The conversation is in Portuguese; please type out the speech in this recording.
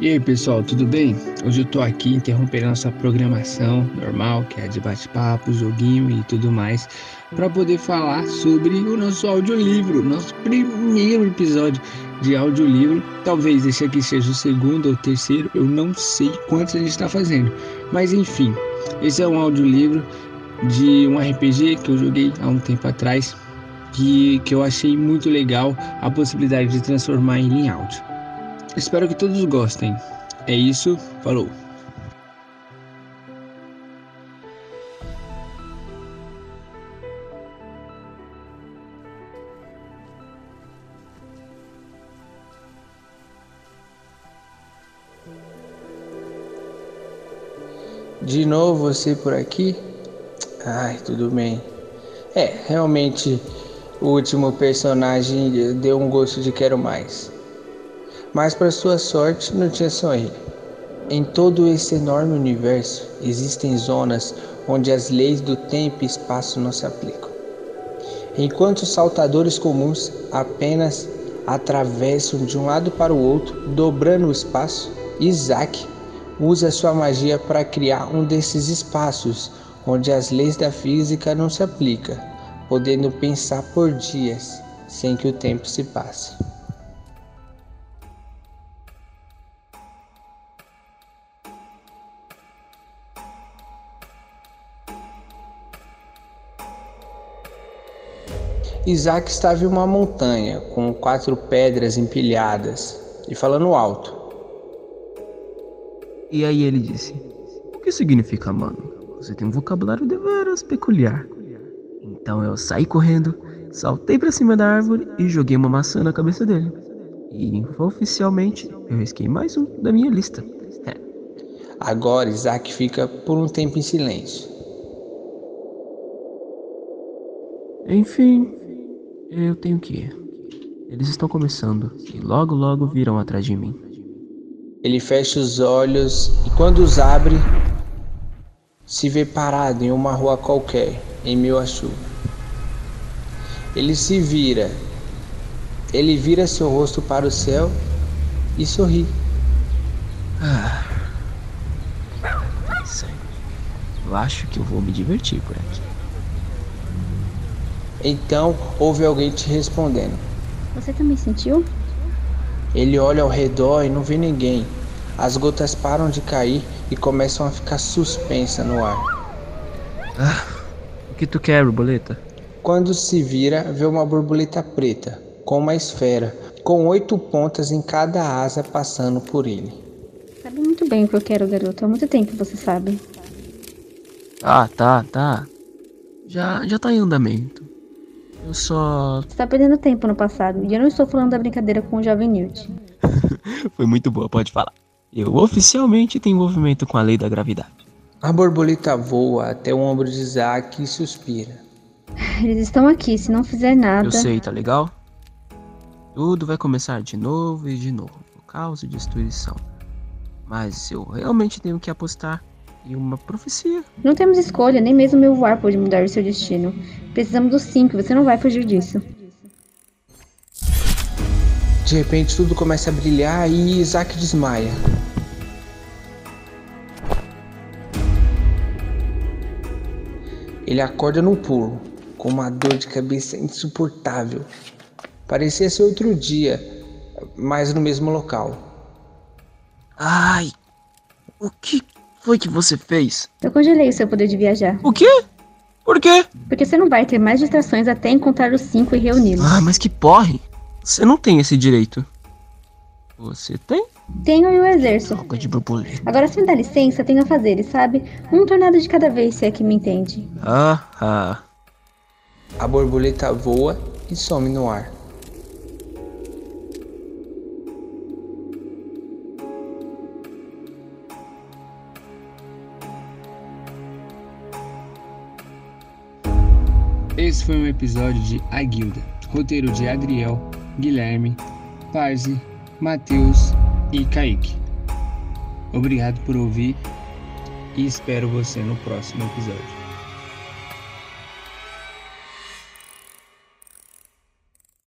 E aí pessoal, tudo bem? Hoje eu tô aqui interrompendo nossa programação normal, que é de bate-papo, joguinho e tudo mais, para poder falar sobre o nosso audiolivro, nosso primeiro episódio de audiolivro. Talvez esse aqui seja o segundo ou terceiro, eu não sei quantos a gente está fazendo, mas enfim, esse é um audiolivro de um RPG que eu joguei há um tempo atrás, que, que eu achei muito legal a possibilidade de transformar ele em áudio. Espero que todos gostem. É isso, falou! De novo você por aqui? Ai, tudo bem. É, realmente o último personagem deu um gosto de quero mais. Mas, para sua sorte, não tinha só ele. Em todo esse enorme universo existem zonas onde as leis do tempo e espaço não se aplicam. Enquanto os saltadores comuns apenas atravessam de um lado para o outro, dobrando o espaço, Isaac usa sua magia para criar um desses espaços onde as leis da física não se aplicam, podendo pensar por dias sem que o tempo se passe. Isaac estava em uma montanha com quatro pedras empilhadas e falando alto. E aí ele disse: O que significa, mano? Você tem um vocabulário deveras peculiar. Então eu saí correndo, saltei para cima da árvore e joguei uma maçã na cabeça dele. E oficialmente eu risquei mais um da minha lista. É. Agora Isaac fica por um tempo em silêncio. Enfim, eu tenho que ir. Eles estão começando e logo logo virão atrás de mim. Ele fecha os olhos e quando os abre, se vê parado em uma rua qualquer, em meio à chuva. Ele se vira. Ele vira seu rosto para o céu e sorri. Ah. Eu acho que eu vou me divertir por aqui. Então ouve alguém te respondendo. Você também sentiu? Ele olha ao redor e não vê ninguém. As gotas param de cair e começam a ficar suspensas no ar. Ah, o que tu quer, borboleta? Quando se vira, vê uma borboleta preta, com uma esfera, com oito pontas em cada asa passando por ele. Sabe muito bem o que eu quero, garoto. Há muito tempo você sabe. Ah, tá, tá. Já, já tá em andamento. Eu só. Você tá perdendo tempo no passado. E eu não estou falando da brincadeira com o jovem Newt. Foi muito boa, pode falar. Eu oficialmente tenho envolvimento com a lei da gravidade. A borboleta voa até o ombro de Isaac e suspira. Eles estão aqui, se não fizer nada. Eu sei, tá legal? Tudo vai começar de novo e de novo. Caos e destruição. Mas eu realmente tenho que apostar e uma profecia. Não temos escolha, nem mesmo meu voar pode mudar o seu destino. Precisamos dos cinco, você não vai fugir disso. De repente tudo começa a brilhar e Isaac desmaia. Ele acorda no pulo, com uma dor de cabeça insuportável. Parecia ser outro dia, mas no mesmo local. Ai, o que foi que você fez? Eu congelei o seu poder de viajar. O quê? Por quê? Porque você não vai ter mais distrações até encontrar os cinco e reuni-los. Ah, mas que porre! Você não tem esse direito. Você tem? Tenho e o exerço. Droga de borboleta. Agora, se me dá licença, tenho a fazer, sabe? Um tornado de cada vez, se é que me entende. Ah, ah. A borboleta voa e some no ar. Esse foi um episódio de A Guilda, roteiro de Adriel, Guilherme, Parzi, Matheus e Kaique. Obrigado por ouvir e espero você no próximo episódio.